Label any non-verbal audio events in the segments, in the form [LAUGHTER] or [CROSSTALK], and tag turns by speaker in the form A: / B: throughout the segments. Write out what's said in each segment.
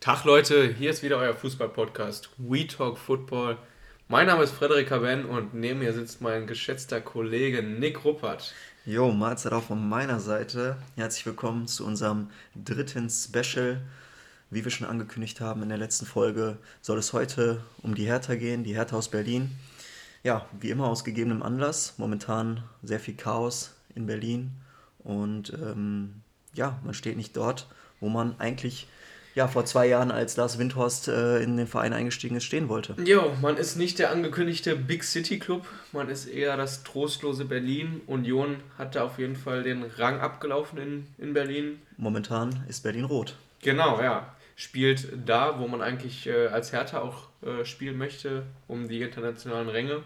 A: Tag Leute, hier ist wieder euer Fußball-Podcast We Talk Football. Mein Name ist Frederik Ben und neben mir sitzt mein geschätzter Kollege Nick Ruppert.
B: Jo, Mahlzeit auch von meiner Seite. Herzlich willkommen zu unserem dritten Special. Wie wir schon angekündigt haben in der letzten Folge, soll es heute um die Hertha gehen, die Hertha aus Berlin. Ja, wie immer aus gegebenem Anlass. Momentan sehr viel Chaos in Berlin und ähm, ja, man steht nicht dort, wo man eigentlich ja, vor zwei Jahren, als Lars Windhorst äh, in den Verein eingestiegen ist, stehen wollte.
A: Jo, man ist nicht der angekündigte Big City Club, man ist eher das trostlose Berlin. Union hat da auf jeden Fall den Rang abgelaufen in, in Berlin.
B: Momentan ist Berlin rot.
A: Genau, ja. Spielt da, wo man eigentlich äh, als Hertha auch äh, spielen möchte, um die internationalen Ränge.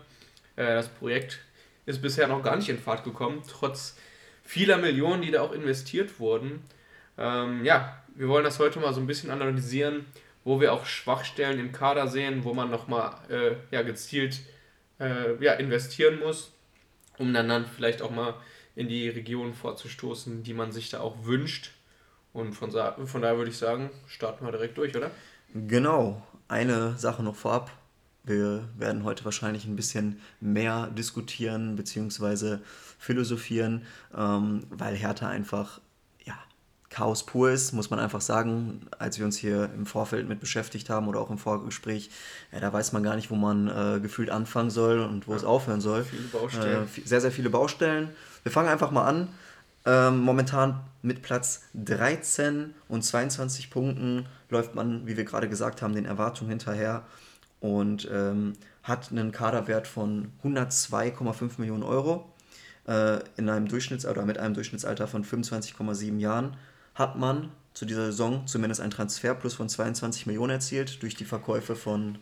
A: Äh, das Projekt ist bisher noch gar nicht in Fahrt gekommen, trotz vieler Millionen, die da auch investiert wurden. Ähm, ja, wir wollen das heute mal so ein bisschen analysieren, wo wir auch Schwachstellen im Kader sehen, wo man nochmal äh, ja, gezielt äh, ja, investieren muss, um dann, dann vielleicht auch mal in die Regionen vorzustoßen, die man sich da auch wünscht. Und von, von daher würde ich sagen, starten wir direkt durch, oder?
B: Genau. Eine Sache noch vorab. Wir werden heute wahrscheinlich ein bisschen mehr diskutieren bzw. philosophieren, ähm, weil Hertha einfach Chaos pur ist, muss man einfach sagen, als wir uns hier im Vorfeld mit beschäftigt haben oder auch im Vorgespräch, ja, da weiß man gar nicht, wo man äh, gefühlt anfangen soll und wo ja, es aufhören soll. Viele Baustellen. Äh, sehr, sehr viele Baustellen. Wir fangen einfach mal an. Ähm, momentan mit Platz 13 und 22 Punkten läuft man, wie wir gerade gesagt haben, den Erwartungen hinterher und ähm, hat einen Kaderwert von 102,5 Millionen Euro äh, in einem Durchschnitts oder mit einem Durchschnittsalter von 25,7 Jahren hat man zu dieser Saison zumindest ein Transferplus von 22 Millionen erzielt durch die Verkäufe von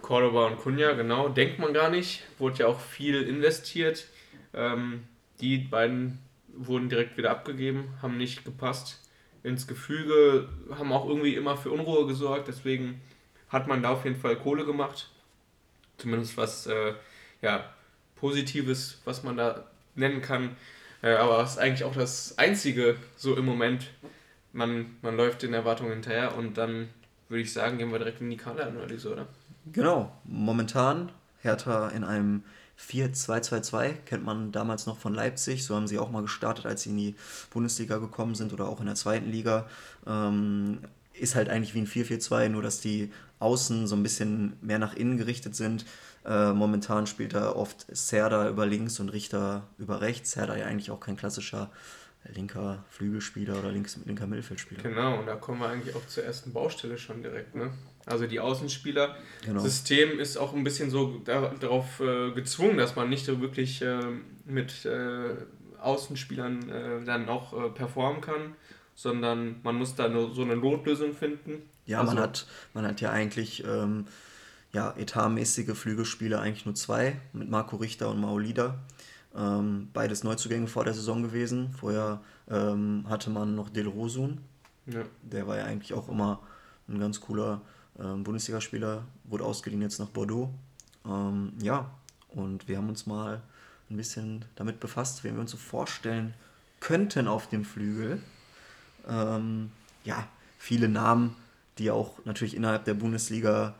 A: Cordoba und Kunja, genau. Denkt man gar nicht. Wurde ja auch viel investiert. Ähm, die beiden wurden direkt wieder abgegeben, haben nicht gepasst ins Gefüge, haben auch irgendwie immer für Unruhe gesorgt. Deswegen hat man da auf jeden Fall Kohle gemacht. Zumindest was äh, ja, Positives, was man da nennen kann. Äh, aber das ist eigentlich auch das Einzige so im Moment. Man, man läuft den Erwartungen hinterher und dann würde ich sagen, gehen wir direkt in die Kaderanalyse, oder?
B: Genau. Momentan Hertha in einem 4-2-2-2, kennt man damals noch von Leipzig. So haben sie auch mal gestartet, als sie in die Bundesliga gekommen sind oder auch in der zweiten Liga. Ähm, ist halt eigentlich wie ein 4-4-2, nur dass die Außen so ein bisschen mehr nach innen gerichtet sind. Äh, momentan spielt er oft Serda über links und Richter über rechts. Serda ja eigentlich auch kein klassischer linker Flügelspieler oder links, linker Mittelfeldspieler.
A: Genau, und da kommen wir eigentlich auch zur ersten Baustelle schon direkt. Ne? Also die Außenspieler. Genau. System ist auch ein bisschen so darauf äh, gezwungen, dass man nicht so wirklich äh, mit Außenspielern äh, dann auch äh, performen kann, sondern man muss da nur so eine Notlösung finden.
B: Ja, also, man, hat, man hat ja eigentlich ähm, ja, etatmäßige Flügelspieler eigentlich nur zwei, mit Marco Richter und Maolida. Ähm, beides Neuzugänge vor der Saison gewesen. Vorher ähm, hatte man noch Del Rosun. Ja. Der war ja eigentlich auch immer ein ganz cooler ähm, Bundesligaspieler, wurde ausgeliehen jetzt nach Bordeaux. Ähm, ja, und wir haben uns mal ein bisschen damit befasst, wen wir uns so vorstellen könnten auf dem Flügel. Ähm, ja, viele Namen, die auch natürlich innerhalb der Bundesliga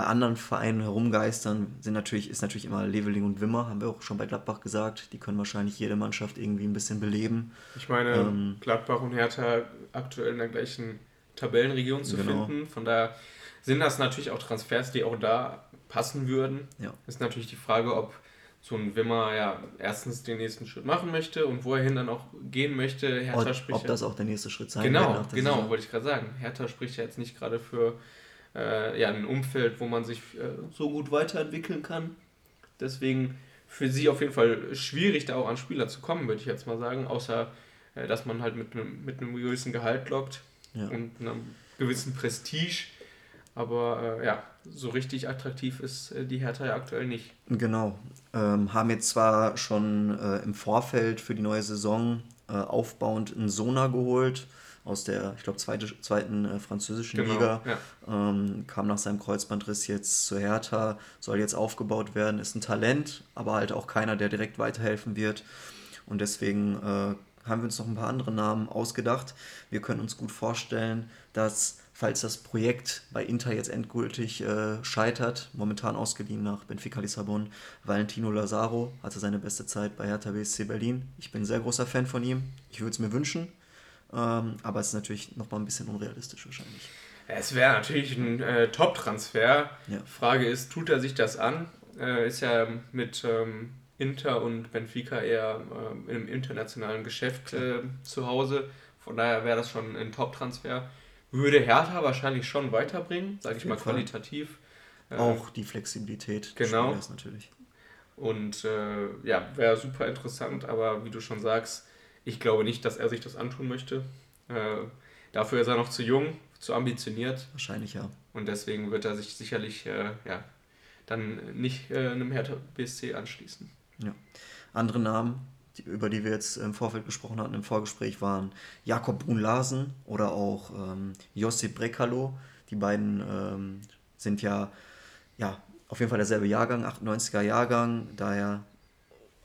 B: bei anderen Vereinen herumgeistern, sind natürlich, ist natürlich immer Leveling und Wimmer, haben wir auch schon bei Gladbach gesagt. Die können wahrscheinlich jede Mannschaft irgendwie ein bisschen beleben.
A: Ich meine, ähm, Gladbach und Hertha aktuell in der gleichen Tabellenregion zu genau. finden. Von daher sind das natürlich auch Transfers, die auch da passen würden. Ja. Ist natürlich die Frage, ob so ein Wimmer ja erstens den nächsten Schritt machen möchte und wo er hin dann auch gehen möchte.
B: Hertha ob, spricht ob das auch der nächste Schritt sein
A: Genau, genau, wollte ich gerade sagen. Hertha spricht ja jetzt nicht gerade für äh, ja, ein Umfeld, wo man sich äh, so gut weiterentwickeln kann. Deswegen für sie auf jeden Fall schwierig, da auch an Spieler zu kommen, würde ich jetzt mal sagen, außer äh, dass man halt mit, mit einem gewissen Gehalt lockt ja. und einem gewissen Prestige. Aber äh, ja, so richtig attraktiv ist äh, die Hertha ja aktuell nicht.
B: Genau. Ähm, haben jetzt zwar schon äh, im Vorfeld für die neue Saison äh, aufbauend einen Sona geholt, aus der, ich glaube, zweite, zweiten äh, französischen genau, Liga. Ja. Ähm, kam nach seinem Kreuzbandriss jetzt zu Hertha, soll jetzt aufgebaut werden, ist ein Talent, aber halt auch keiner, der direkt weiterhelfen wird. Und deswegen äh, haben wir uns noch ein paar andere Namen ausgedacht. Wir können uns gut vorstellen, dass falls das Projekt bei Inter jetzt endgültig äh, scheitert, momentan ausgeliehen nach Benfica Lissabon, Valentino Lazaro hatte seine beste Zeit bei Hertha BSC Berlin. Ich bin ein sehr großer Fan von ihm. Ich würde es mir wünschen, ähm, aber es ist natürlich nochmal ein bisschen unrealistisch wahrscheinlich.
A: Es wäre natürlich ein äh, Top-Transfer. Ja. Frage ist, tut er sich das an? Äh, ist ja mit ähm, Inter und Benfica eher äh, im internationalen Geschäft äh, zu Hause. Von daher wäre das schon ein Top-Transfer. Würde Hertha wahrscheinlich schon weiterbringen, sage ich mal qualitativ.
B: Äh, Auch die Flexibilität
A: genau. des natürlich. Und äh, ja, wäre super interessant, aber wie du schon sagst, ich glaube nicht, dass er sich das antun möchte. Äh, dafür ist er noch zu jung, zu ambitioniert.
B: Wahrscheinlich ja.
A: Und deswegen wird er sich sicherlich äh, ja, dann nicht äh, einem Hertha BSC anschließen.
B: Ja. Andere Namen, die, über die wir jetzt im Vorfeld gesprochen hatten, im Vorgespräch, waren Jakob Brun-Larsen oder auch ähm, Josip Brekalo. Die beiden ähm, sind ja, ja auf jeden Fall derselbe Jahrgang, 98er Jahrgang, daher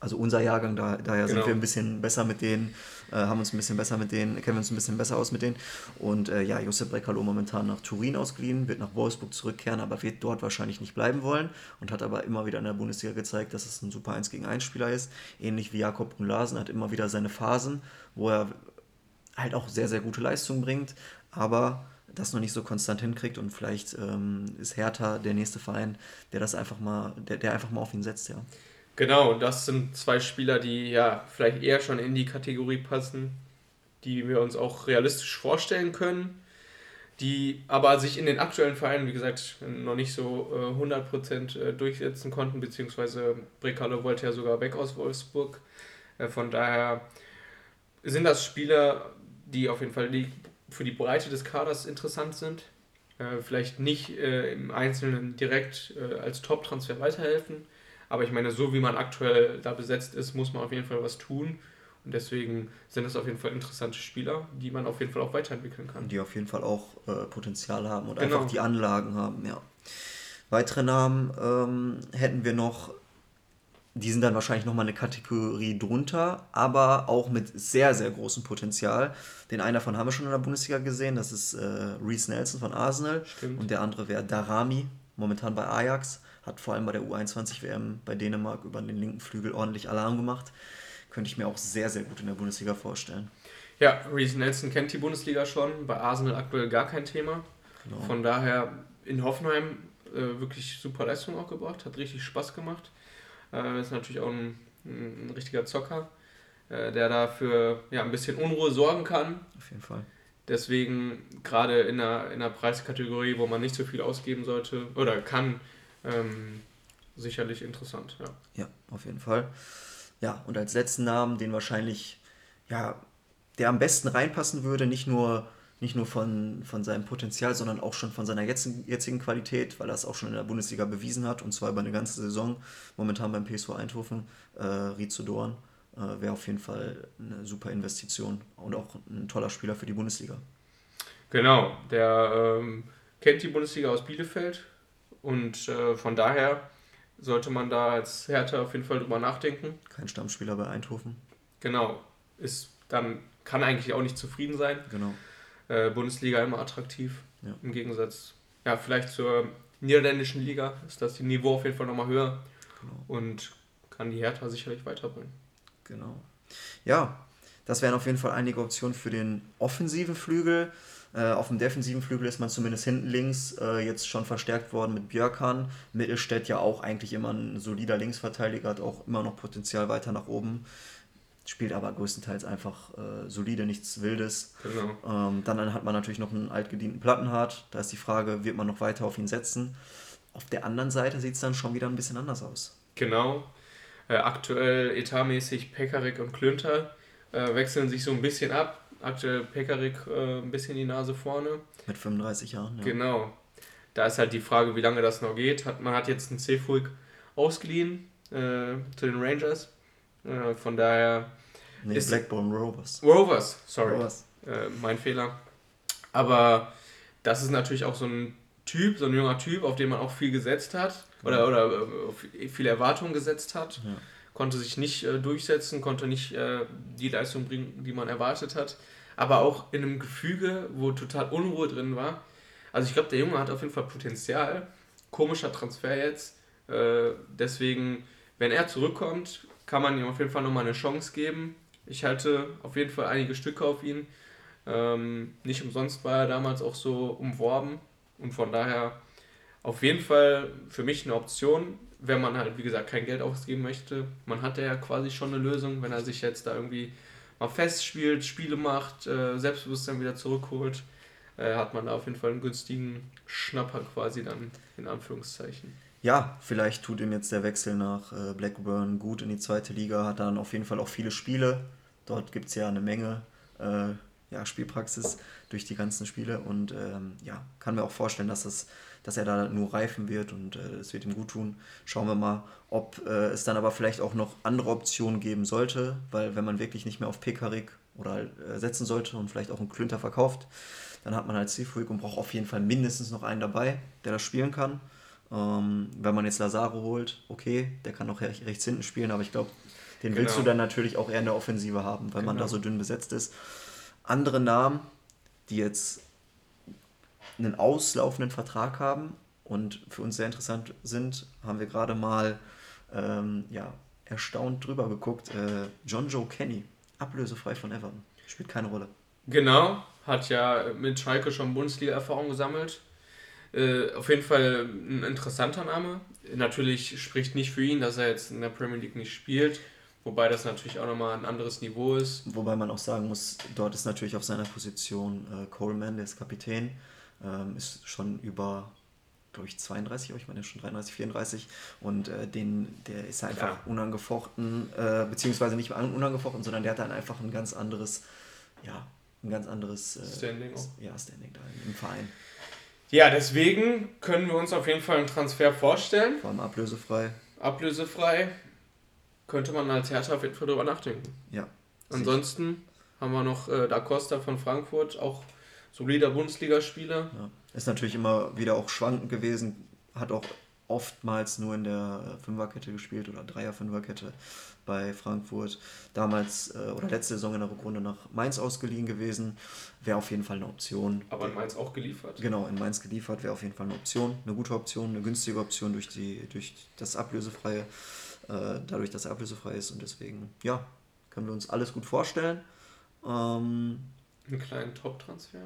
B: also unser Jahrgang, da, daher genau. sind wir ein bisschen besser mit denen, äh, haben uns ein bisschen besser mit denen, kennen wir uns ein bisschen besser aus mit denen. Und äh, ja, Josep Brekalo momentan nach Turin ausgeliehen, wird nach Wolfsburg zurückkehren, aber wird dort wahrscheinlich nicht bleiben wollen und hat aber immer wieder in der Bundesliga gezeigt, dass es ein super 1 gegen 1 Spieler ist. Ähnlich wie Jakob Brunlasen hat immer wieder seine Phasen, wo er halt auch sehr, sehr gute Leistungen bringt, aber das noch nicht so konstant hinkriegt und vielleicht ähm, ist Hertha der nächste Verein, der das einfach mal, der, der einfach mal auf ihn setzt, ja.
A: Genau, das sind zwei Spieler, die ja vielleicht eher schon in die Kategorie passen, die wir uns auch realistisch vorstellen können, die aber sich in den aktuellen Vereinen, wie gesagt, noch nicht so äh, 100% äh, durchsetzen konnten, beziehungsweise Brekalo wollte ja sogar weg aus Wolfsburg. Äh, von daher sind das Spieler, die auf jeden Fall die, für die Breite des Kaders interessant sind. Äh, vielleicht nicht äh, im Einzelnen direkt äh, als Top-Transfer weiterhelfen, aber ich meine, so wie man aktuell da besetzt ist, muss man auf jeden Fall was tun. Und deswegen sind es auf jeden Fall interessante Spieler, die man auf jeden Fall auch weiterentwickeln kann.
B: Die auf jeden Fall auch äh, Potenzial haben und genau. einfach die Anlagen haben, ja. Weitere Namen ähm, hätten wir noch, die sind dann wahrscheinlich nochmal eine Kategorie drunter, aber auch mit sehr, sehr großem Potenzial. Den einen davon haben wir schon in der Bundesliga gesehen, das ist äh, Reese Nelson von Arsenal. Stimmt. Und der andere wäre Darami, momentan bei Ajax hat vor allem bei der U21-WM bei Dänemark über den linken Flügel ordentlich Alarm gemacht. Könnte ich mir auch sehr, sehr gut in der Bundesliga vorstellen.
A: Ja, Reese Nelson kennt die Bundesliga schon, bei Arsenal aktuell gar kein Thema. Genau. Von daher in Hoffenheim äh, wirklich super Leistung auch gebracht, hat richtig Spaß gemacht. Äh, ist natürlich auch ein, ein richtiger Zocker, äh, der dafür ja, ein bisschen Unruhe sorgen kann.
B: Auf jeden Fall.
A: Deswegen gerade in einer, in einer Preiskategorie, wo man nicht so viel ausgeben sollte oder kann, ähm, sicherlich interessant, ja.
B: Ja, auf jeden Fall. Ja, und als letzten Namen, den wahrscheinlich, ja, der am besten reinpassen würde, nicht nur, nicht nur von, von seinem Potenzial, sondern auch schon von seiner jetzigen, jetzigen Qualität, weil er es auch schon in der Bundesliga bewiesen hat, und zwar über eine ganze Saison, momentan beim PSV Eindhoven, äh, Rizo Dorn, äh, wäre auf jeden Fall eine super Investition und auch ein toller Spieler für die Bundesliga.
A: Genau, der ähm, kennt die Bundesliga aus Bielefeld, und äh, von daher sollte man da als Hertha auf jeden Fall drüber nachdenken.
B: Kein Stammspieler bei Eindhoven.
A: Genau. Ist dann kann eigentlich auch nicht zufrieden sein.
B: Genau.
A: Äh, Bundesliga immer attraktiv. Ja. Im Gegensatz, ja, vielleicht zur niederländischen Liga ist das Niveau auf jeden Fall nochmal höher. Genau. Und kann die Hertha sicherlich weiterbringen.
B: Genau. Ja, das wären auf jeden Fall einige Optionen für den offensiven Flügel. Äh, auf dem defensiven Flügel ist man zumindest hinten links äh, jetzt schon verstärkt worden mit Björkan. Mittelstädt ja auch eigentlich immer ein solider Linksverteidiger, hat auch immer noch Potenzial weiter nach oben. Spielt aber größtenteils einfach äh, solide, nichts Wildes. Genau. Ähm, dann hat man natürlich noch einen altgedienten Plattenhardt. Da ist die Frage, wird man noch weiter auf ihn setzen? Auf der anderen Seite sieht es dann schon wieder ein bisschen anders aus.
A: Genau. Äh, aktuell etatmäßig Pekarik und Klünter äh, wechseln sich so ein bisschen ab aktuell Pekarik äh, ein bisschen die Nase vorne.
B: Mit 35 Jahren,
A: ja. Genau. Da ist halt die Frage, wie lange das noch geht. Hat, man hat jetzt einen Cefuig ausgeliehen äh, zu den Rangers. Äh, von daher.
B: Nee, ist Blackburn Rovers.
A: Rovers, sorry. Rovers. Äh, mein Fehler. Aber das ist natürlich auch so ein Typ, so ein junger Typ, auf den man auch viel gesetzt hat. Oder, oder äh, viele Erwartungen gesetzt hat. Ja konnte sich nicht äh, durchsetzen, konnte nicht äh, die Leistung bringen, die man erwartet hat. Aber auch in einem Gefüge, wo total Unruhe drin war. Also ich glaube, der Junge hat auf jeden Fall Potenzial. Komischer Transfer jetzt. Äh, deswegen, wenn er zurückkommt, kann man ihm auf jeden Fall nochmal eine Chance geben. Ich halte auf jeden Fall einige Stücke auf ihn. Ähm, nicht umsonst war er damals auch so umworben. Und von daher auf jeden Fall für mich eine Option, wenn man halt, wie gesagt, kein Geld ausgeben möchte. Man hatte ja quasi schon eine Lösung, wenn er sich jetzt da irgendwie mal festspielt, Spiele macht, äh, Selbstbewusstsein wieder zurückholt, äh, hat man da auf jeden Fall einen günstigen Schnapper quasi dann in Anführungszeichen.
B: Ja, vielleicht tut ihm jetzt der Wechsel nach äh, Blackburn gut in die zweite Liga, hat dann auf jeden Fall auch viele Spiele. Dort gibt es ja eine Menge ja, Spielpraxis durch die ganzen Spiele und ähm, ja, kann mir auch vorstellen, dass, es, dass er da nur reifen wird und äh, es wird ihm gut tun. Schauen wir mal, ob äh, es dann aber vielleicht auch noch andere Optionen geben sollte, weil wenn man wirklich nicht mehr auf Pekarik oder äh, setzen sollte und vielleicht auch einen Klünter verkauft, dann hat man halt Seafuig und braucht auf jeden Fall mindestens noch einen dabei, der das spielen kann. Ähm, wenn man jetzt Lazaro holt, okay, der kann auch rechts hinten spielen, aber ich glaube, den genau. willst du dann natürlich auch eher in der Offensive haben, weil genau. man da so dünn besetzt ist. Andere Namen, die jetzt einen auslaufenden Vertrag haben und für uns sehr interessant sind, haben wir gerade mal ähm, ja, erstaunt drüber geguckt. Äh, John Joe Kenny, ablösefrei von Everton, spielt keine Rolle.
A: Genau, hat ja mit Schalke schon Bundesliga-Erfahrung gesammelt. Äh, auf jeden Fall ein interessanter Name. Natürlich spricht nicht für ihn, dass er jetzt in der Premier League nicht spielt. Wobei das natürlich auch nochmal ein anderes Niveau ist.
B: Wobei man auch sagen muss, dort ist natürlich auf seiner Position äh, Coleman, der ist Kapitän, ähm, ist schon über, glaube ich, 32, aber ich meine schon 33, 34 und äh, den, der ist einfach ja. unangefochten, äh, beziehungsweise nicht unangefochten, sondern der hat dann einfach ein ganz anderes, ja, ein ganz anderes äh, Standing, auch. Ja, Standing da im Verein.
A: Ja, deswegen können wir uns auf jeden Fall einen Transfer vorstellen.
B: Vor allem ablösefrei.
A: Ablösefrei könnte man als Hertha auf jeden Fall drüber nachdenken. Ja. Ansonsten haben wir noch äh, Da Costa von Frankfurt, auch solider Bundesligaspieler.
B: Ja. Ist natürlich immer wieder auch schwankend gewesen, hat auch oftmals nur in der Fünferkette gespielt oder Dreier-Fünferkette bei Frankfurt. Damals äh, oder letzte Saison in der Rückrunde nach Mainz ausgeliehen gewesen. Wäre auf jeden Fall eine Option.
A: Aber in Mainz auch geliefert?
B: Genau, in Mainz geliefert wäre auf jeden Fall eine Option. Eine gute Option, eine günstige Option durch, die, durch das ablösefreie äh, dadurch, dass er ablösefrei ist. Und deswegen, ja, können wir uns alles gut vorstellen. Ähm,
A: Einen kleinen Top-Transfer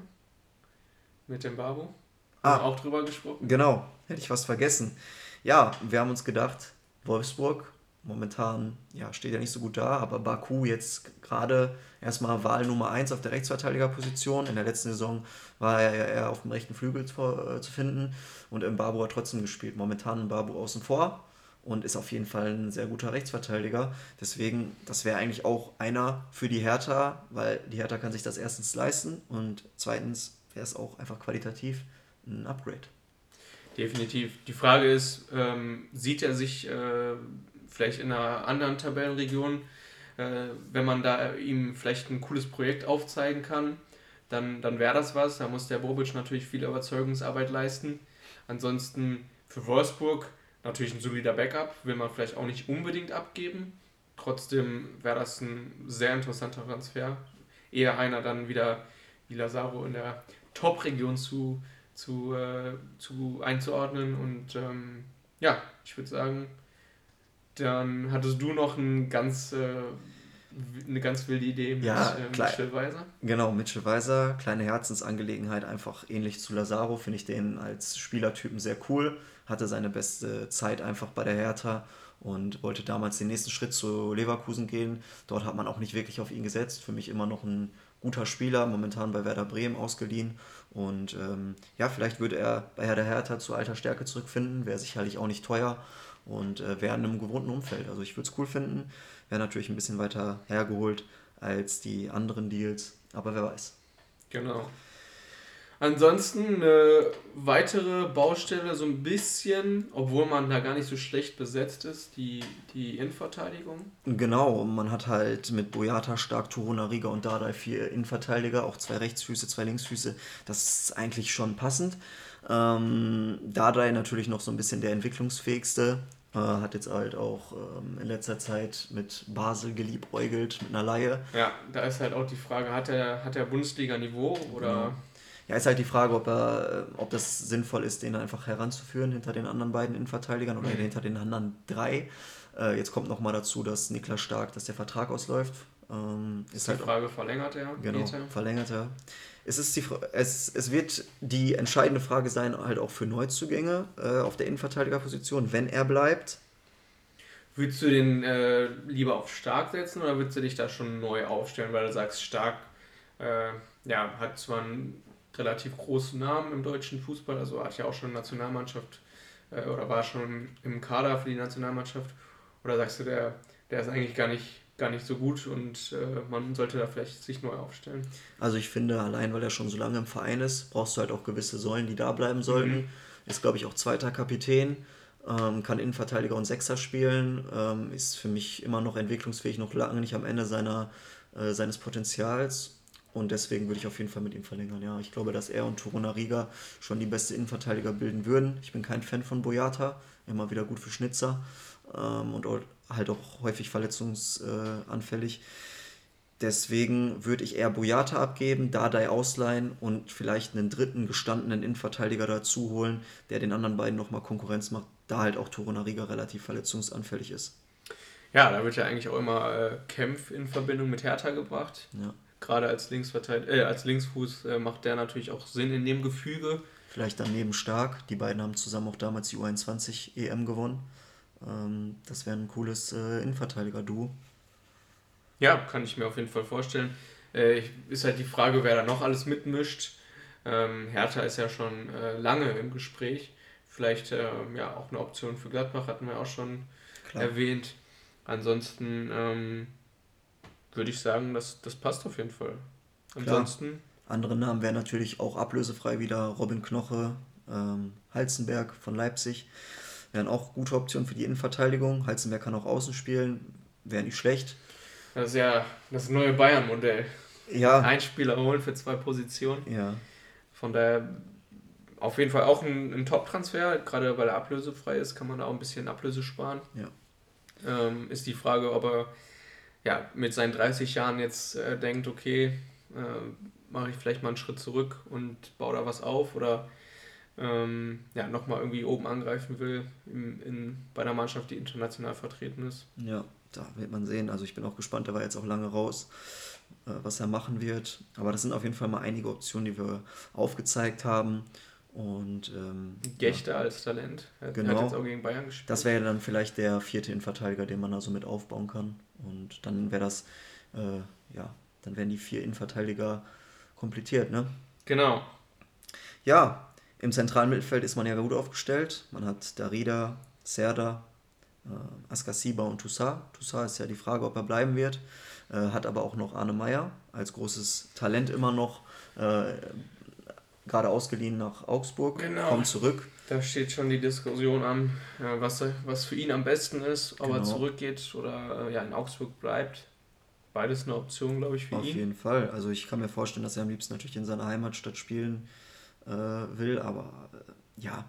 A: mit dem Babo. Ah, auch drüber gesprochen.
B: Genau, hätte ich was vergessen. Ja, wir haben uns gedacht, Wolfsburg, momentan ja, steht ja nicht so gut da, aber Baku jetzt gerade erstmal Wahl Nummer 1 auf der Rechtsverteidigerposition. In der letzten Saison war er eher auf dem rechten Flügel zu, äh, zu finden und Mbabu hat trotzdem gespielt. Momentan Mbabu außen vor und ist auf jeden Fall ein sehr guter Rechtsverteidiger. Deswegen, das wäre eigentlich auch einer für die Hertha, weil die Hertha kann sich das erstens leisten und zweitens wäre es auch einfach qualitativ ein Upgrade.
A: Definitiv. Die Frage ist, ähm, sieht er sich äh, vielleicht in einer anderen Tabellenregion, äh, wenn man da ihm vielleicht ein cooles Projekt aufzeigen kann, dann, dann wäre das was. Da muss der Bobic natürlich viel Überzeugungsarbeit leisten. Ansonsten für Wolfsburg Natürlich ein solider Backup, will man vielleicht auch nicht unbedingt abgeben. Trotzdem wäre das ein sehr interessanter Transfer. Eher einer dann wieder wie Lazaro in der Top-Region zu, zu, äh, zu einzuordnen. Und ähm, ja, ich würde sagen, dann hattest du noch ein ganz, äh, eine ganz wilde Idee mit ja, äh,
B: Mitchell Weiser. Genau, Mitchell Weiser, kleine Herzensangelegenheit, einfach ähnlich zu Lazaro, finde ich den als Spielertypen sehr cool hatte seine beste Zeit einfach bei der Hertha und wollte damals den nächsten Schritt zu Leverkusen gehen. Dort hat man auch nicht wirklich auf ihn gesetzt. Für mich immer noch ein guter Spieler, momentan bei Werder Bremen ausgeliehen. Und ähm, ja, vielleicht würde er bei der Hertha zu alter Stärke zurückfinden. Wäre sicherlich auch nicht teuer und äh, wäre in einem gewohnten Umfeld. Also ich würde es cool finden. Wäre natürlich ein bisschen weiter hergeholt als die anderen Deals, aber wer weiß.
A: Genau. Ansonsten eine weitere Baustelle, so ein bisschen, obwohl man da gar nicht so schlecht besetzt ist, die, die Innenverteidigung.
B: Genau, man hat halt mit Boyata, Stark, Toruna, Riga und Dardai vier Innenverteidiger, auch zwei Rechtsfüße, zwei Linksfüße. Das ist eigentlich schon passend. Ähm, Dardai natürlich noch so ein bisschen der entwicklungsfähigste. Äh, hat jetzt halt auch ähm, in letzter Zeit mit Basel geliebäugelt, mit einer Laie.
A: Ja, da ist halt auch die Frage, hat er, hat er Bundesliga-Niveau oder... Genau
B: Ja, ist halt die Frage, ob, er, ob das sinnvoll ist, den einfach heranzuführen hinter den anderen beiden Innenverteidigern oder mhm. hinter den anderen drei. Äh, jetzt kommt noch mal dazu, dass Niklas Stark, dass der Vertrag ausläuft. Ähm, ist, ist die halt Frage, auch, verlängert er? Genau, verlängert er. Es, ist die, es, es wird die entscheidende Frage sein, halt auch für Neuzugänge äh, auf der Innenverteidigerposition, wenn er bleibt.
A: Würdest du den äh, lieber auf stark setzen oder würdest du dich da schon neu aufstellen, weil du sagst, stark äh, ja, hat zwar einen relativ großen Namen im deutschen Fußball, also hat ja auch schon Nationalmannschaft äh, oder war schon im Kader für die Nationalmannschaft. Oder sagst du, der, der ist eigentlich gar nicht gar nicht so gut und äh, man sollte da vielleicht sich neu aufstellen.
B: Also ich finde, allein weil er schon so lange im Verein ist, brauchst du halt auch gewisse Säulen, die da bleiben sollten. Mhm. Ist, glaube ich, auch zweiter Kapitän, ähm, kann Innenverteidiger und Sechser spielen, ähm, ist für mich immer noch entwicklungsfähig, noch lange nicht am Ende seiner, äh, seines Potenzials. Und deswegen würde ich auf jeden Fall mit ihm verlängern. Ja, ich glaube, dass er und Torunariga schon die beste Innenverteidiger bilden würden. Ich bin kein Fan von Boyata, immer wieder gut für Schnitzer ähm, und halt auch häufig verletzungsanfällig. Deswegen würde ich eher Boyata abgeben, Dardai ausleihen und vielleicht einen dritten gestandenen Innenverteidiger dazu holen, der den anderen beiden nochmal Konkurrenz macht, da halt auch Torunariga relativ verletzungsanfällig ist.
A: Ja, da wird ja eigentlich auch immer äh, Kempf in Verbindung mit Hertha gebracht. Ja. Gerade als, äh, als Linksfuß äh, macht der natürlich auch Sinn in dem Gefüge.
B: Vielleicht daneben stark. Die beiden haben zusammen auch damals die U21 EM gewonnen. Ähm, das wäre ein cooles äh, Innenverteidiger-Duo.
A: Ja, kann ich mir auf jeden Fall vorstellen. Äh, ist halt die Frage, wer da noch alles mitmischt. Ähm, Hertha ist ja schon äh, lange im Gespräch. Vielleicht ähm, ja auch eine Option für Gladbach, hatten wir auch schon Klar. erwähnt. Ansonsten ähm, würde ich sagen, das, das passt auf jeden Fall.
B: Ansonsten. Klar. Andere Namen wären natürlich auch ablösefrei wieder Robin Knoche, ähm, Halzenberg von Leipzig. Wären auch gute Optionen für die Innenverteidigung. Halzenberg kann auch außen spielen, wäre nicht schlecht.
A: Das ist ja das neue Bayern-Modell. Ja. Ein Spieler holen für zwei Positionen. Ja. Von daher auf jeden Fall auch ein, ein Top-Transfer, gerade weil er ablösefrei ist, kann man da auch ein bisschen Ablöse sparen. Ja. Ähm, ist die Frage, ob er ja, mit seinen 30 Jahren jetzt äh, denkt, okay, äh, mache ich vielleicht mal einen Schritt zurück und baue da was auf oder ähm, ja, nochmal irgendwie oben angreifen will in, in, bei einer Mannschaft, die international vertreten ist.
B: Ja, da wird man sehen. Also ich bin auch gespannt, der war jetzt auch lange raus, äh, was er machen wird. Aber das sind auf jeden Fall mal einige Optionen, die wir aufgezeigt haben. Und ähm,
A: Gechter ja. als Talent. Er genau. hat jetzt auch
B: gegen Bayern gespielt. Das wäre dann vielleicht der vierte Innenverteidiger, den man da so mit aufbauen kann. Und dann wäre das, äh, ja, dann wären die vier Innenverteidiger komplettiert, ne? Genau. Ja, im zentralen Mittelfeld ist man ja gut aufgestellt. Man hat Darida, Serda, äh, Askasiba und Toussaint. Toussaint ist ja die Frage, ob er bleiben wird. Äh, hat aber auch noch Arne Meyer als großes Talent immer noch. Äh, gerade ausgeliehen nach Augsburg, genau. kommt
A: zurück. Da steht schon die Diskussion an, was, was für ihn am besten ist, ob genau. er zurückgeht oder äh, ja, in Augsburg bleibt. Beides eine Option, glaube ich,
B: für Auf ihn. Auf jeden Fall. Also ich kann mir vorstellen, dass er am liebsten natürlich in seiner Heimatstadt spielen äh, will, aber äh, ja,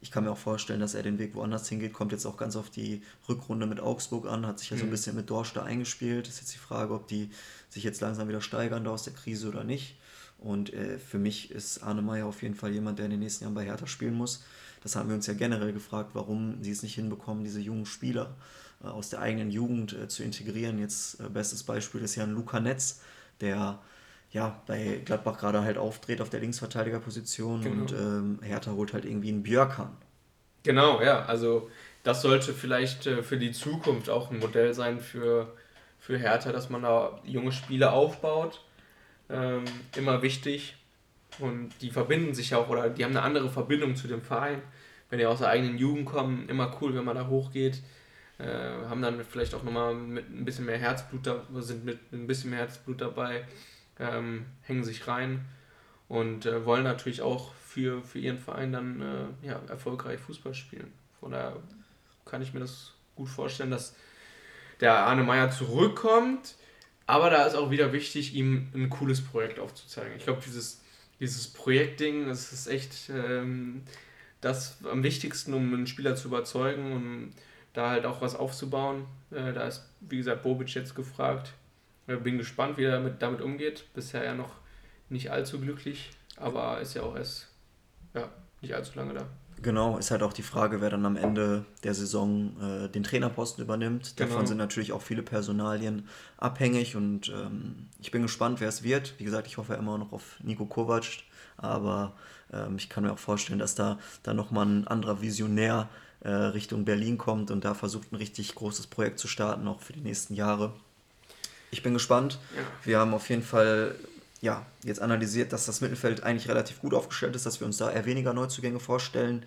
B: ich kann mir auch vorstellen, dass er den Weg woanders hingeht. Kommt jetzt auch ganz auf die Rückrunde mit Augsburg an, hat sich ja so ein mhm. bisschen mit Dorsch da eingespielt. Ist jetzt die Frage, ob die sich jetzt langsam wieder steigern da aus der Krise oder nicht. Und äh, für mich ist Arne Meyer auf jeden Fall jemand, der in den nächsten Jahren bei Hertha spielen muss. Das haben wir uns ja generell gefragt, warum sie es nicht hinbekommen, diese jungen Spieler äh, aus der eigenen Jugend äh, zu integrieren. Jetzt äh, bestes Beispiel ist ja ein Luca Netz, der ja, bei Gladbach gerade halt aufdreht auf der Linksverteidigerposition genau. und ähm, Hertha holt halt irgendwie einen Björkan.
A: Genau, ja, also das sollte vielleicht äh, für die Zukunft auch ein Modell sein für, für Hertha, dass man da junge Spieler aufbaut. Ähm, immer wichtig und die verbinden sich auch oder die haben eine andere Verbindung zu dem Verein. Wenn die aus der eigenen Jugend kommen, immer cool, wenn man da hochgeht. Äh, haben dann vielleicht auch nochmal mit ein bisschen mehr Herzblut da, sind mit ein bisschen mehr Herzblut dabei ähm, hängen sich rein und äh, wollen natürlich auch für, für ihren Verein dann äh, ja, erfolgreich Fußball spielen. Von daher kann ich mir das gut vorstellen, dass der Arne Meyer zurückkommt, aber da ist auch wieder wichtig, ihm ein cooles Projekt aufzuzeigen. Ich glaube, dieses, dieses Projektding, das ist echt ähm, das am wichtigsten, um einen Spieler zu überzeugen und da halt auch was aufzubauen. Äh, da ist, wie gesagt, Bobic jetzt gefragt. Bin gespannt, wie er damit, damit umgeht. Bisher ja noch nicht allzu glücklich. aber ist ja auch erst ja, nicht allzu lange da.
B: Genau, ist halt auch die Frage, wer dann am Ende der Saison äh, den Trainerposten übernimmt. Davon genau. sind natürlich auch viele Personalien abhängig und ähm, ich bin gespannt, wer es wird. Wie gesagt, ich hoffe immer noch auf Nico Kovac, aber ähm, ich kann mir auch vorstellen, dass da, da nochmal ein anderer Visionär äh, Richtung Berlin kommt und da versucht, ein richtig großes Projekt zu starten, auch für die nächsten Jahre. Ich bin gespannt. Ja. Wir haben auf jeden Fall ja, jetzt analysiert, dass das Mittelfeld eigentlich relativ gut aufgestellt ist, dass wir uns da eher weniger Neuzugänge vorstellen.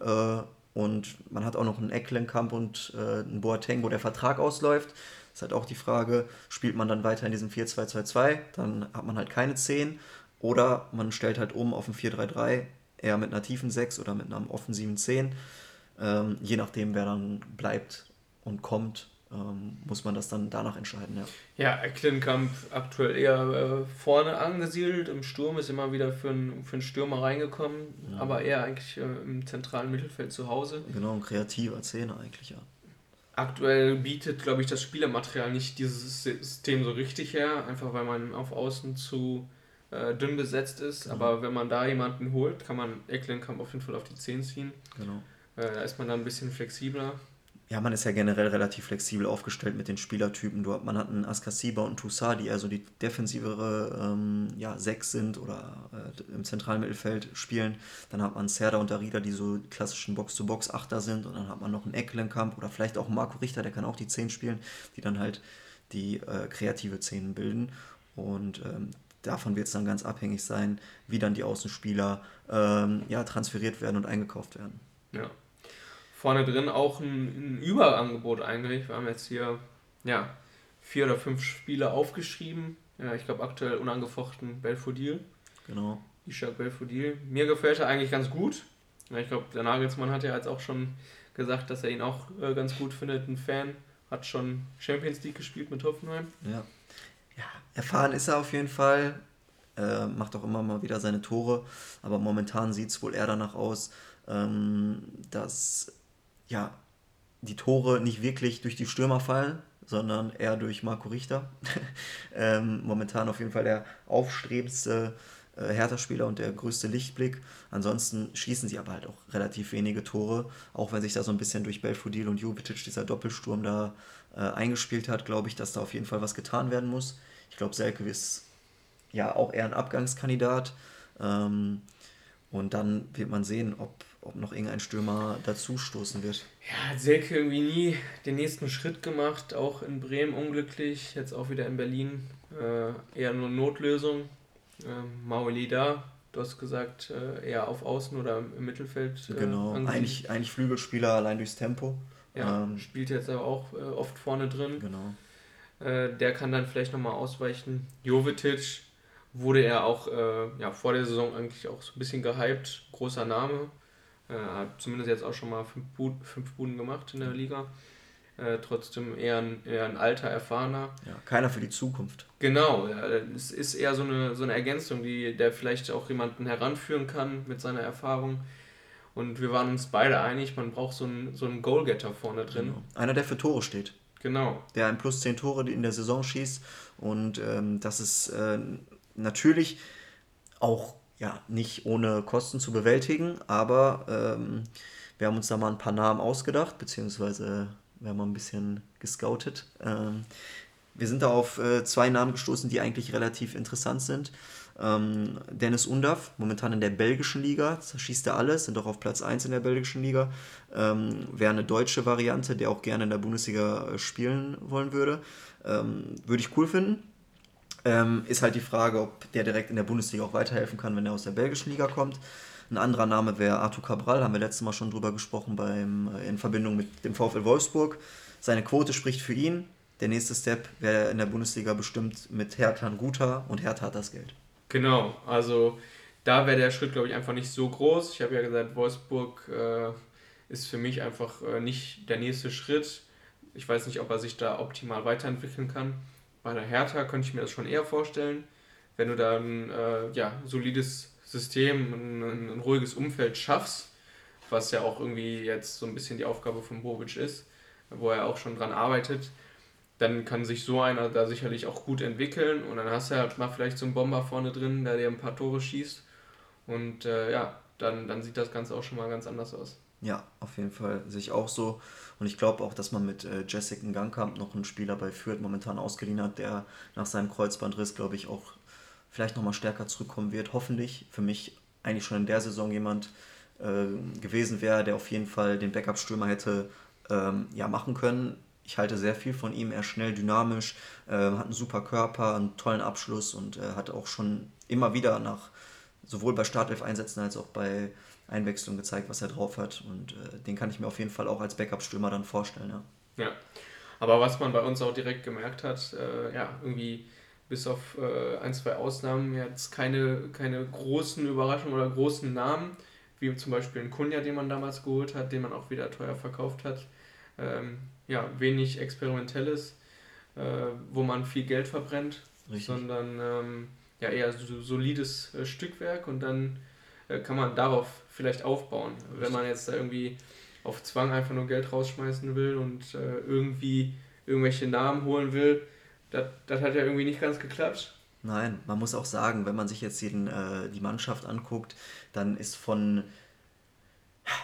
B: Äh, und man hat auch noch einen Ecklenkamp und äh, einen Boateng, wo der Vertrag ausläuft. Das ist halt auch die Frage, spielt man dann weiter in diesem 4-2-2-2, dann hat man halt keine 10. Oder man stellt halt um auf ein 4-3-3, eher mit einer tiefen 6 oder mit einer offensiven 10. Ähm, je nachdem, wer dann bleibt und kommt ähm, muss man das dann danach entscheiden. Ja,
A: ja Ecklenkamp aktuell eher äh, vorne angesiedelt, im Sturm ist immer wieder für, ein, für einen Stürmer reingekommen, ja. aber eher eigentlich äh, im zentralen Mittelfeld zu Hause.
B: Genau, ein kreativer Zehner eigentlich, ja.
A: Aktuell bietet, glaube ich, das Spielermaterial nicht dieses System so richtig her, einfach weil man auf Außen zu äh, dünn besetzt ist. Mhm. Aber wenn man da jemanden holt, kann man Ecklenkamp auf jeden Fall auf die 10 ziehen. Genau. Äh, da ist man dann ein bisschen flexibler
B: ja, man ist ja generell relativ flexibel aufgestellt mit den Spielertypen. Du, man hat einen Askasiba und einen Toussaint, die eher so die defensivere ähm, ja, Sechs sind oder äh, im zentralen Mittelfeld spielen. Dann hat man Serda und Darida, die so klassischen Box-to-Box-Achter sind. Und dann hat man noch einen Ecklenkamp oder vielleicht auch Marco Richter, der kann auch die Zehn spielen, die dann halt die äh, kreative Zehn bilden. Und ähm, davon wird es dann ganz abhängig sein, wie dann die Außenspieler ähm, ja, transferiert werden und eingekauft werden.
A: Ja vorne drin auch ein, ein Überangebot eigentlich. Wir haben jetzt hier ja, vier oder fünf Spiele aufgeschrieben. Ja, ich glaube aktuell unangefochten Belfodil. Genau. Ishak Belfodil. Mir gefällt er eigentlich ganz gut. Ja, ich glaube, der Nagelsmann hat ja jetzt auch schon gesagt, dass er ihn auch äh, ganz gut findet. Ein Fan hat schon Champions League gespielt mit Hoffenheim.
B: Ja. ja erfahren ist er auf jeden Fall. Äh, macht auch immer mal wieder seine Tore. Aber momentan sieht es wohl eher danach aus, ähm, dass ja, die Tore nicht wirklich durch die Stürmer fallen, sondern eher durch Marco Richter. [LAUGHS] ähm, momentan auf jeden Fall der aufstrebendste äh, Hertha-Spieler und der größte Lichtblick. Ansonsten schießen sie aber halt auch relativ wenige Tore, auch wenn sich da so ein bisschen durch Belfodil und Jovetic dieser Doppelsturm da äh, eingespielt hat, glaube ich, dass da auf jeden Fall was getan werden muss. Ich glaube, Selke ist ja auch eher ein Abgangskandidat. Ähm, und dann wird man sehen, ob ob noch irgendein Stürmer dazustoßen wird.
A: Ja, hat Selke irgendwie nie den nächsten Schritt gemacht, auch in Bremen unglücklich, jetzt auch wieder in Berlin. Äh, eher nur Notlösung. Ähm, Mauli da, du hast gesagt, äh, eher auf Außen oder im Mittelfeld.
B: Äh, genau, eigentlich, eigentlich Flügelspieler allein durchs Tempo.
A: Ja, ähm, spielt jetzt aber auch äh, oft vorne drin. Genau. Äh, der kann dann vielleicht nochmal ausweichen. Jovetic wurde er auch äh, ja, vor der Saison eigentlich auch so ein bisschen gehypt, großer Name. Äh, hat zumindest jetzt auch schon mal fünf, Buden, fünf Buden gemacht in der Liga. Äh, trotzdem eher ein, eher ein alter, erfahrener.
B: Ja, keiner für die Zukunft.
A: Genau, ja, es ist eher so eine, so eine Ergänzung, die der vielleicht auch jemanden heranführen kann mit seiner Erfahrung. Und wir waren uns beide einig, man braucht so einen, so einen Goalgetter vorne drin.
B: Genau. Einer, der für Tore steht. Genau. Der ein plus 10 Tore in der Saison schießt. Und ähm, das ist äh, natürlich auch ja, nicht ohne Kosten zu bewältigen, aber ähm, wir haben uns da mal ein paar Namen ausgedacht, beziehungsweise wir haben mal ein bisschen gescoutet. Ähm, wir sind da auf äh, zwei Namen gestoßen, die eigentlich relativ interessant sind. Ähm, Dennis Undav, momentan in der belgischen Liga, schießt er alles, sind auch auf Platz 1 in der belgischen Liga. Ähm, Wäre eine deutsche Variante, der auch gerne in der Bundesliga äh, spielen wollen würde. Ähm, würde ich cool finden. Ähm, ist halt die Frage, ob der direkt in der Bundesliga auch weiterhelfen kann, wenn er aus der belgischen Liga kommt. Ein anderer Name wäre Artur Cabral, haben wir letztes Mal schon drüber gesprochen beim, äh, in Verbindung mit dem VfL Wolfsburg. Seine Quote spricht für ihn. Der nächste Step wäre in der Bundesliga bestimmt mit Hertha ein guter und Hertha hat das Geld.
A: Genau, also da wäre der Schritt, glaube ich, einfach nicht so groß. Ich habe ja gesagt, Wolfsburg äh, ist für mich einfach äh, nicht der nächste Schritt. Ich weiß nicht, ob er sich da optimal weiterentwickeln kann. Bei der Hertha könnte ich mir das schon eher vorstellen, wenn du da ein äh, ja, solides System, ein, ein, ruhiges Umfeld schaffst, was ja auch irgendwie jetzt so ein bisschen die Aufgabe von Bobic ist, wo er auch schon dran arbeitet, dann kann sich so einer da sicherlich auch gut entwickeln und dann hast du halt mal vielleicht so einen Bomber vorne drin, der dir ein paar Tore schießt Und äh, ja, dann, dann sieht das Ganze auch schon mal ganz anders aus.
B: Ja, auf jeden Fall sehe ich auch so. Und ich glaube auch, dass man mit äh, Jessica Gangkamp noch einen Spieler bei Fürth momentan ausgeliehen hat, der nach seinem Kreuzbandriss, glaube ich, auch vielleicht nochmal stärker zurückkommen wird. Hoffentlich. Für mich eigentlich schon in der Saison jemand äh, gewesen wäre, der auf jeden Fall den Backup-Stürmer hätte ähm, ja, machen können. Ich halte sehr viel von ihm. Er ist schnell, dynamisch, äh, hat einen super Körper, einen tollen Abschluss und äh, hat auch schon immer wieder nach sowohl bei Startelf-Einsätzen als auch bei Einwechslung gezeigt, was er drauf hat. Und äh, den kann ich mir auf jeden Fall auch als Backup-Stürmer dann vorstellen. Ja.
A: ja, aber was man bei uns auch direkt gemerkt hat, äh, ja, irgendwie bis auf äh, ein, zwei Ausnahmen jetzt keine, keine großen Überraschungen oder großen Namen, wie zum Beispiel ein Kunja, den man damals geholt hat, den man auch wieder teuer verkauft hat. Ähm, ja, wenig Experimentelles, äh, wo man viel Geld verbrennt, Richtig. sondern ähm, ja, eher so solides äh, Stückwerk und dann kann man darauf vielleicht aufbauen. Wenn man jetzt da irgendwie auf Zwang einfach nur Geld rausschmeißen will und äh, irgendwie irgendwelche Namen holen will, das hat ja irgendwie nicht ganz geklappt.
B: Nein, man muss auch sagen, wenn man sich jetzt jeden, äh, die Mannschaft anguckt, dann ist von,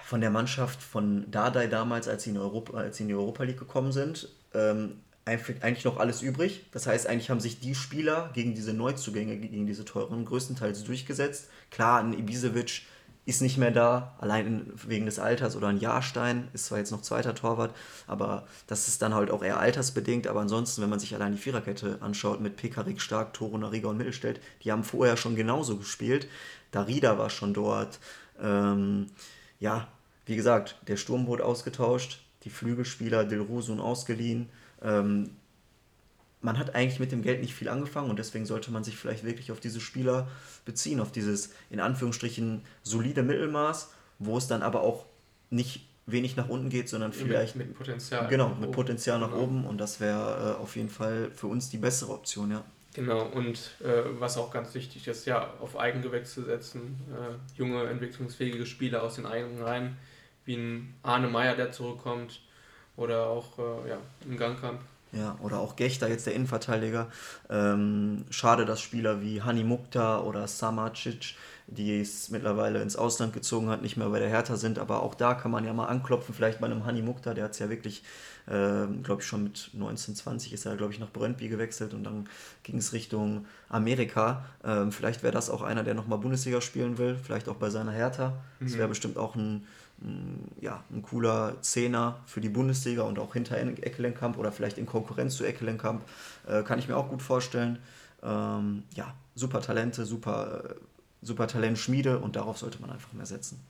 B: von der Mannschaft von Dardai damals, als sie in, Europa, als sie in die Europa League gekommen sind, ähm, eigentlich noch alles übrig. Das heißt, eigentlich haben sich die Spieler gegen diese Neuzugänge, gegen diese teuren, größtenteils durchgesetzt. Klar, ein Ibisevic ist nicht mehr da, allein wegen des Alters oder ein Jahrstein, ist zwar jetzt noch zweiter Torwart, aber das ist dann halt auch eher altersbedingt. Aber ansonsten, wenn man sich allein die Viererkette anschaut mit Pekarik, Stark, Toro, Nariga und Mittelstädt, die haben vorher schon genauso gespielt. Darida war schon dort. Ähm, ja, wie gesagt, der Sturm wurde ausgetauscht, die Flügelspieler Dilrosun ausgeliehen. Ähm, man hat eigentlich mit dem Geld nicht viel angefangen und deswegen sollte man sich vielleicht wirklich auf diese Spieler beziehen, auf dieses in Anführungsstrichen solide Mittelmaß, wo es dann aber auch nicht wenig nach unten geht, sondern vielleicht mit, mit Potenzial. Genau, mit Potenzial nach genau. oben und das wäre äh, auf jeden Fall für uns die bessere Option, ja.
A: Genau, und äh, was auch ganz wichtig ist, ja, auf Eigengewächse setzen, äh, junge, entwicklungsfähige Spieler aus den eigenen Reihen, wie ein Arne Meyer, der zurückkommt, oder auch äh, ja, ein Gangkamp,
B: ja, oder auch Gechter, jetzt der Innenverteidiger. Ähm, schade, dass Spieler wie Hani Mukta oder Samacic, die es mittlerweile ins Ausland gezogen hat, nicht mehr bei der Hertha sind. Aber auch da kann man ja mal anklopfen, vielleicht bei einem Hani Mukta, der hat es ja wirklich, äh, glaube ich, schon mit 19, 20 ist er, glaube ich, nach Brøndby gewechselt und dann ging es Richtung Amerika. Ähm, vielleicht wäre das auch einer, der nochmal Bundesliga spielen will, vielleicht auch bei seiner Hertha. Mhm. Das wäre bestimmt auch ein ja, ein cooler Zehner für die Bundesliga und auch hinter Eckelenkamp oder vielleicht in Konkurrenz zu Eckelenkamp, äh, kann ich mir auch gut vorstellen. Ähm, ja, super Talente, super, äh, super Talentschmiede und darauf sollte man einfach mehr setzen.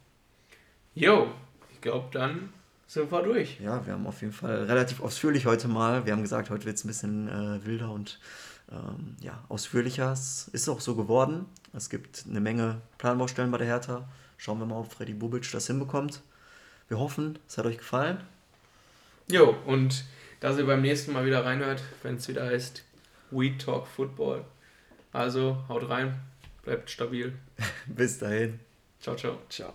A: Jo, ich glaube, dann sind wir durch.
B: Ja, wir haben auf jeden Fall relativ ausführlich heute mal. Wir haben gesagt, heute wird es ein bisschen äh, wilder und ähm, ja, ausführlicher. Es ist auch so geworden. Es gibt eine Menge Planbaustellen bei der Hertha. Schauen wir mal, ob Freddy Bubic das hinbekommt. Wir hoffen, es hat euch gefallen.
A: Jo, und dass ihr beim nächsten Mal wieder reinhört, wenn es wieder heißt We Talk Football. Also haut rein, bleibt stabil. [LAUGHS]
B: Bis dahin.
A: Ciao, ciao.
B: Ciao.